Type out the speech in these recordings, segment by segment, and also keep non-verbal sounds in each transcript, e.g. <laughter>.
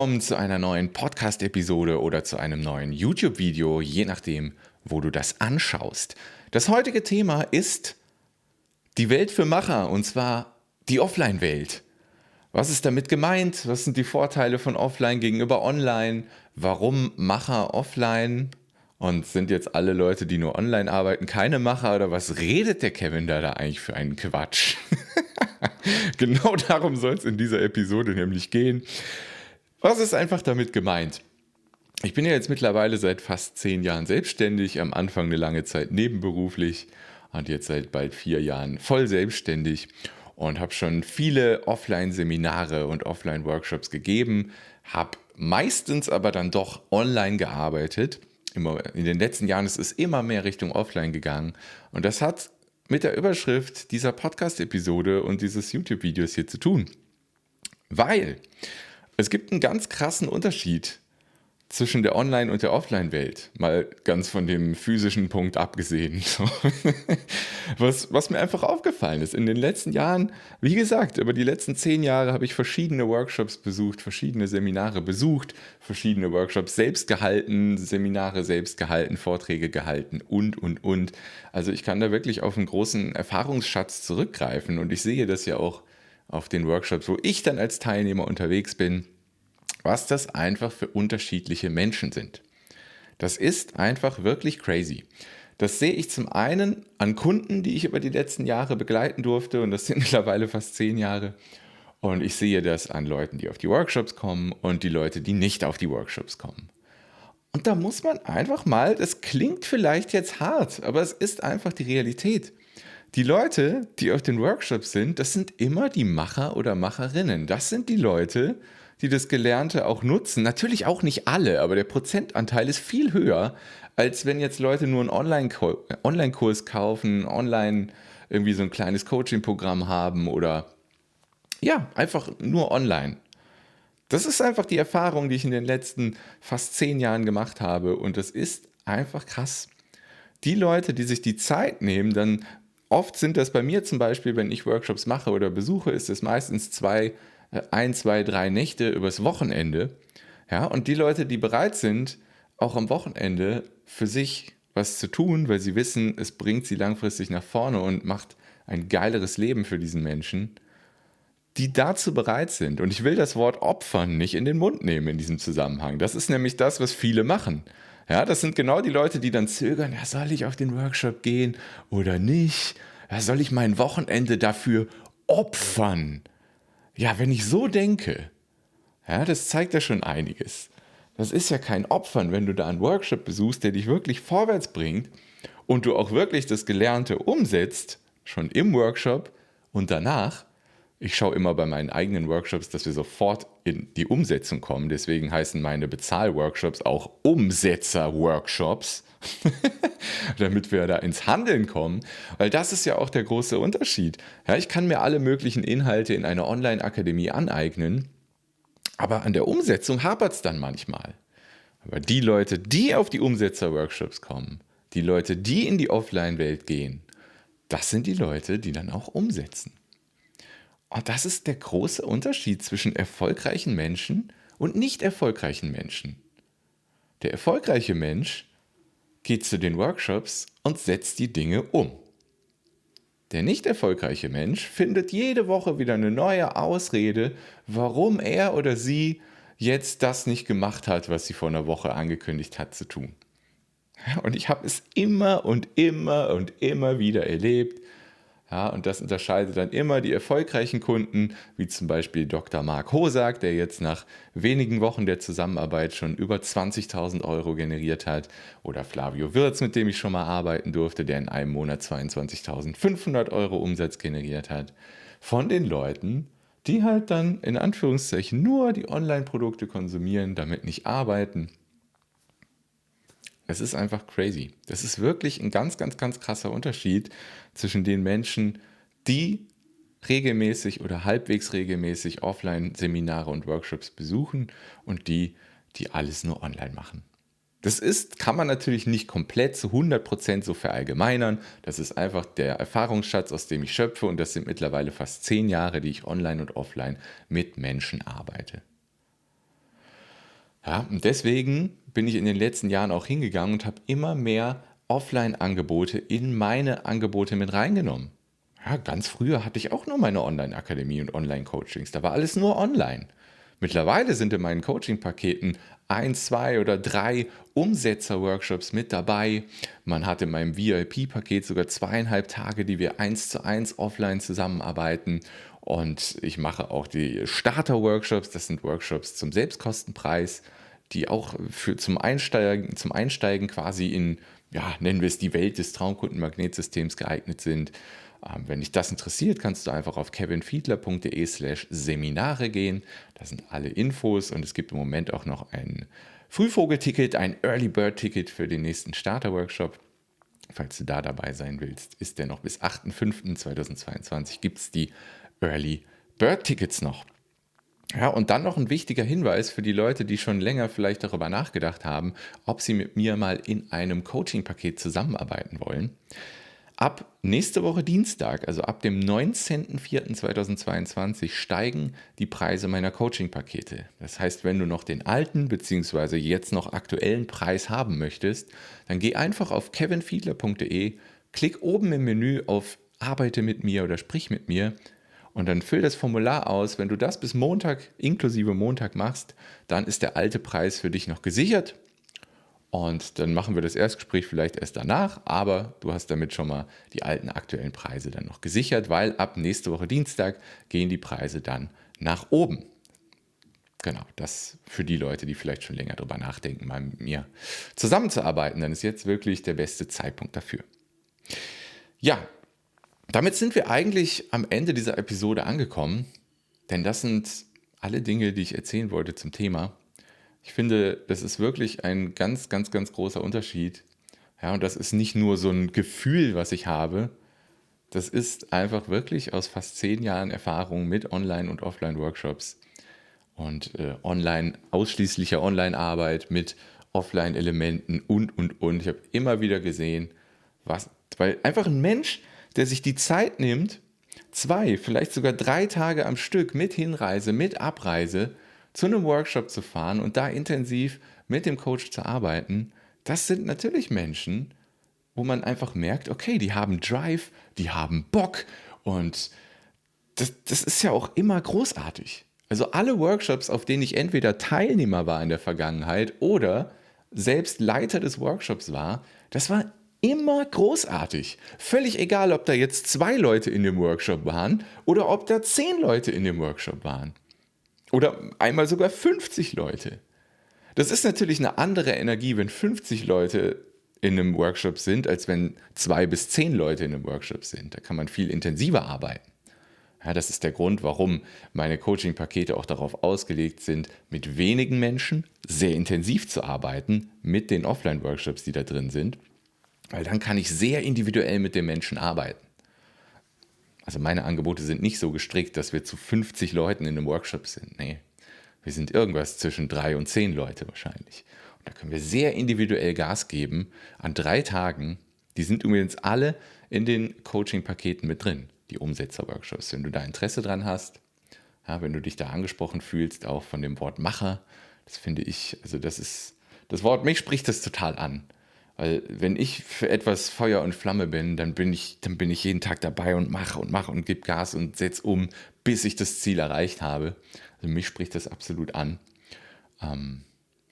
Willkommen zu einer neuen Podcast-Episode oder zu einem neuen YouTube-Video, je nachdem, wo du das anschaust. Das heutige Thema ist die Welt für Macher und zwar die Offline-Welt. Was ist damit gemeint? Was sind die Vorteile von Offline gegenüber Online? Warum Macher offline? Und sind jetzt alle Leute, die nur online arbeiten, keine Macher oder was redet der Kevin da, da eigentlich für einen Quatsch? <laughs> genau darum soll es in dieser Episode nämlich gehen. Was ist einfach damit gemeint? Ich bin ja jetzt mittlerweile seit fast zehn Jahren selbstständig, am Anfang eine lange Zeit nebenberuflich und jetzt seit bald vier Jahren voll selbstständig und habe schon viele Offline-Seminare und Offline-Workshops gegeben, habe meistens aber dann doch online gearbeitet. In den letzten Jahren ist es immer mehr Richtung Offline gegangen und das hat mit der Überschrift dieser Podcast-Episode und dieses YouTube-Videos hier zu tun. Weil es gibt einen ganz krassen Unterschied zwischen der Online- und der Offline-Welt, mal ganz von dem physischen Punkt abgesehen. <laughs> was, was mir einfach aufgefallen ist, in den letzten Jahren, wie gesagt, über die letzten zehn Jahre habe ich verschiedene Workshops besucht, verschiedene Seminare besucht, verschiedene Workshops selbst gehalten, Seminare selbst gehalten, Vorträge gehalten und, und, und. Also ich kann da wirklich auf einen großen Erfahrungsschatz zurückgreifen und ich sehe das ja auch auf den Workshops, wo ich dann als Teilnehmer unterwegs bin, was das einfach für unterschiedliche Menschen sind. Das ist einfach wirklich crazy. Das sehe ich zum einen an Kunden, die ich über die letzten Jahre begleiten durfte, und das sind <laughs> mittlerweile fast zehn Jahre. Und ich sehe das an Leuten, die auf die Workshops kommen und die Leute, die nicht auf die Workshops kommen. Und da muss man einfach mal, das klingt vielleicht jetzt hart, aber es ist einfach die Realität. Die Leute, die auf den Workshops sind, das sind immer die Macher oder Macherinnen. Das sind die Leute, die das Gelernte auch nutzen. Natürlich auch nicht alle, aber der Prozentanteil ist viel höher, als wenn jetzt Leute nur einen Online-Kurs kaufen, online irgendwie so ein kleines Coaching-Programm haben oder ja, einfach nur online. Das ist einfach die Erfahrung, die ich in den letzten fast zehn Jahren gemacht habe und das ist einfach krass. Die Leute, die sich die Zeit nehmen, dann Oft sind das bei mir zum Beispiel, wenn ich Workshops mache oder besuche, ist es meistens zwei, äh, ein, zwei, drei Nächte übers Wochenende. Ja, und die Leute, die bereit sind, auch am Wochenende für sich was zu tun, weil sie wissen, es bringt sie langfristig nach vorne und macht ein geileres Leben für diesen Menschen, die dazu bereit sind. Und ich will das Wort opfern nicht in den Mund nehmen in diesem Zusammenhang. Das ist nämlich das, was viele machen. Ja, das sind genau die Leute, die dann zögern, ja, soll ich auf den Workshop gehen oder nicht? Ja, soll ich mein Wochenende dafür opfern? Ja, wenn ich so denke, ja, das zeigt ja schon einiges. Das ist ja kein Opfern, wenn du da einen Workshop besuchst, der dich wirklich vorwärts bringt und du auch wirklich das Gelernte umsetzt, schon im Workshop und danach, ich schaue immer bei meinen eigenen Workshops, dass wir sofort in die Umsetzung kommen. Deswegen heißen meine Bezahlworkshops auch Umsetzer-Workshops, <laughs> damit wir da ins Handeln kommen. Weil das ist ja auch der große Unterschied. Ja, ich kann mir alle möglichen Inhalte in einer Online-Akademie aneignen, aber an der Umsetzung hapert es dann manchmal. Aber die Leute, die auf die Umsetzer-Workshops kommen, die Leute, die in die Offline-Welt gehen, das sind die Leute, die dann auch umsetzen. Und das ist der große Unterschied zwischen erfolgreichen Menschen und nicht erfolgreichen Menschen. Der erfolgreiche Mensch geht zu den Workshops und setzt die Dinge um. Der nicht erfolgreiche Mensch findet jede Woche wieder eine neue Ausrede, warum er oder sie jetzt das nicht gemacht hat, was sie vor einer Woche angekündigt hat zu tun. Und ich habe es immer und immer und immer wieder erlebt, ja, und das unterscheidet dann immer die erfolgreichen Kunden, wie zum Beispiel Dr. Mark Hosak, der jetzt nach wenigen Wochen der Zusammenarbeit schon über 20.000 Euro generiert hat, oder Flavio Wirz, mit dem ich schon mal arbeiten durfte, der in einem Monat 22.500 Euro Umsatz generiert hat, von den Leuten, die halt dann in Anführungszeichen nur die Online-Produkte konsumieren, damit nicht arbeiten es ist einfach crazy. Das ist wirklich ein ganz, ganz, ganz krasser Unterschied zwischen den Menschen, die regelmäßig oder halbwegs regelmäßig Offline-Seminare und Workshops besuchen und die, die alles nur online machen. Das ist, kann man natürlich nicht komplett zu 100% so verallgemeinern. Das ist einfach der Erfahrungsschatz, aus dem ich schöpfe und das sind mittlerweile fast zehn Jahre, die ich online und offline mit Menschen arbeite. Ja, und deswegen bin ich in den letzten Jahren auch hingegangen und habe immer mehr Offline-Angebote in meine Angebote mit reingenommen. Ja, ganz früher hatte ich auch nur meine Online-Akademie und Online-Coachings. Da war alles nur online. Mittlerweile sind in meinen Coaching-Paketen ein, zwei oder drei Umsetzer-Workshops mit dabei. Man hat in meinem VIP-Paket sogar zweieinhalb Tage, die wir eins zu eins offline zusammenarbeiten. Und ich mache auch die Starter-Workshops. Das sind Workshops zum Selbstkostenpreis, die auch für zum Einsteigen, zum Einsteigen quasi in, ja, nennen wir es die Welt des Traumkundenmagnetsystems geeignet sind. Ähm, wenn dich das interessiert, kannst du einfach auf kevinfiedler.de slash Seminare gehen. Da sind alle Infos und es gibt im Moment auch noch ein Frühvogelticket, ein Early Bird Ticket für den nächsten Starter-Workshop. Falls du da dabei sein willst, ist der noch bis 8.5.2022 gibt es die Early Bird Tickets noch. Ja, und dann noch ein wichtiger Hinweis für die Leute, die schon länger vielleicht darüber nachgedacht haben, ob sie mit mir mal in einem Coaching-Paket zusammenarbeiten wollen. Ab nächste Woche Dienstag, also ab dem 19.04.2022, steigen die Preise meiner Coaching-Pakete. Das heißt, wenn du noch den alten bzw. jetzt noch aktuellen Preis haben möchtest, dann geh einfach auf kevinfiedler.de, klick oben im Menü auf Arbeite mit mir oder Sprich mit mir und dann füll das Formular aus. Wenn du das bis Montag inklusive Montag machst, dann ist der alte Preis für dich noch gesichert und dann machen wir das Erstgespräch vielleicht erst danach, aber du hast damit schon mal die alten aktuellen Preise dann noch gesichert, weil ab nächste Woche Dienstag gehen die Preise dann nach oben. Genau, das für die Leute, die vielleicht schon länger darüber nachdenken, mal mit mir zusammenzuarbeiten, dann ist jetzt wirklich der beste Zeitpunkt dafür. Ja, damit sind wir eigentlich am Ende dieser Episode angekommen, denn das sind alle Dinge, die ich erzählen wollte zum Thema. Ich finde, das ist wirklich ein ganz, ganz, ganz großer Unterschied. Ja, und das ist nicht nur so ein Gefühl, was ich habe. Das ist einfach wirklich aus fast zehn Jahren Erfahrung mit Online- und Offline-Workshops und äh, Online, ausschließlicher Online-Arbeit mit Offline-Elementen und, und, und. Ich habe immer wieder gesehen, was, weil einfach ein Mensch, der sich die Zeit nimmt, zwei, vielleicht sogar drei Tage am Stück mit Hinreise, mit Abreise, zu einem Workshop zu fahren und da intensiv mit dem Coach zu arbeiten, das sind natürlich Menschen, wo man einfach merkt, okay, die haben Drive, die haben Bock und das, das ist ja auch immer großartig. Also alle Workshops, auf denen ich entweder Teilnehmer war in der Vergangenheit oder selbst Leiter des Workshops war, das war immer großartig. Völlig egal, ob da jetzt zwei Leute in dem Workshop waren oder ob da zehn Leute in dem Workshop waren. Oder einmal sogar 50 Leute. Das ist natürlich eine andere Energie, wenn 50 Leute in einem Workshop sind, als wenn zwei bis zehn Leute in einem Workshop sind. Da kann man viel intensiver arbeiten. Ja, das ist der Grund, warum meine Coaching-Pakete auch darauf ausgelegt sind, mit wenigen Menschen sehr intensiv zu arbeiten, mit den Offline-Workshops, die da drin sind, weil dann kann ich sehr individuell mit den Menschen arbeiten. Also meine Angebote sind nicht so gestrickt, dass wir zu 50 Leuten in einem Workshop sind. Nee, wir sind irgendwas zwischen drei und zehn Leute wahrscheinlich. Und da können wir sehr individuell Gas geben an drei Tagen. Die sind übrigens alle in den Coaching-Paketen mit drin, die Umsetzer-Workshops. Wenn du da Interesse dran hast, ja, wenn du dich da angesprochen fühlst, auch von dem Wort Macher, das finde ich, also das ist, das Wort, mich spricht das total an. Weil wenn ich für etwas Feuer und Flamme bin, dann bin ich, dann bin ich jeden Tag dabei und mache und mache und gebe Gas und setze um, bis ich das Ziel erreicht habe. Also mich spricht das absolut an. Ähm,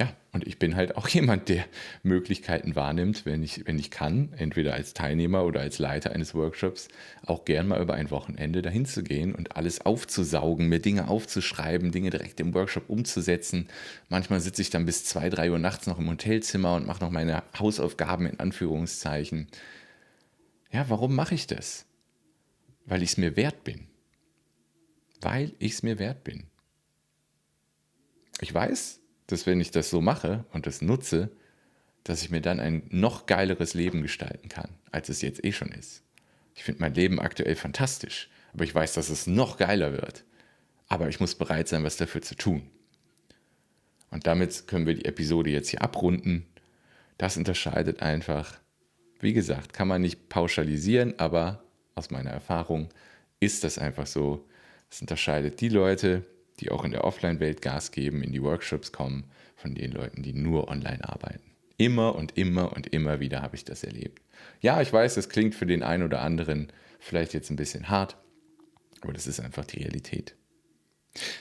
ja, und ich bin halt auch <laughs> jemand, der Möglichkeiten wahrnimmt, wenn ich, wenn ich kann, entweder als Teilnehmer oder als Leiter eines Workshops, auch gern mal über ein Wochenende dahin zu gehen und alles aufzusaugen, mir Dinge aufzuschreiben, Dinge direkt im Workshop umzusetzen. Manchmal sitze ich dann bis zwei, drei Uhr nachts noch im Hotelzimmer und mache noch meine Hausaufgaben in Anführungszeichen. Ja, warum mache ich das? Weil ich es mir wert bin. Weil ich es mir wert bin. Ich weiß, dass wenn ich das so mache und das nutze, dass ich mir dann ein noch geileres Leben gestalten kann, als es jetzt eh schon ist. Ich finde mein Leben aktuell fantastisch, aber ich weiß, dass es noch geiler wird. Aber ich muss bereit sein, was dafür zu tun. Und damit können wir die Episode jetzt hier abrunden. Das unterscheidet einfach, wie gesagt, kann man nicht pauschalisieren, aber aus meiner Erfahrung ist das einfach so. Es unterscheidet die Leute, die auch in der Offline-Welt Gas geben, in die Workshops kommen, von den Leuten, die nur online arbeiten. Immer und immer und immer wieder habe ich das erlebt. Ja, ich weiß, das klingt für den einen oder anderen vielleicht jetzt ein bisschen hart, aber das ist einfach die Realität.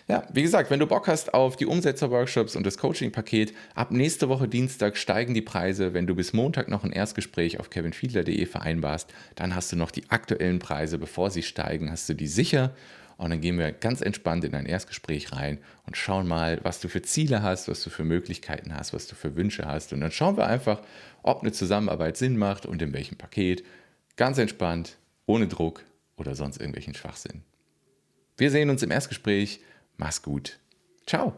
Ja, wie gesagt, wenn du Bock hast auf die Umsetzer-Workshops und das Coaching-Paket, ab nächste Woche Dienstag steigen die Preise. Wenn du bis Montag noch ein Erstgespräch auf kevinfiedler.de vereinbarst, dann hast du noch die aktuellen Preise, bevor sie steigen, hast du die sicher. Und dann gehen wir ganz entspannt in ein Erstgespräch rein und schauen mal, was du für Ziele hast, was du für Möglichkeiten hast, was du für Wünsche hast. Und dann schauen wir einfach, ob eine Zusammenarbeit Sinn macht und in welchem Paket. Ganz entspannt, ohne Druck oder sonst irgendwelchen Schwachsinn. Wir sehen uns im Erstgespräch. Mach's gut. Ciao.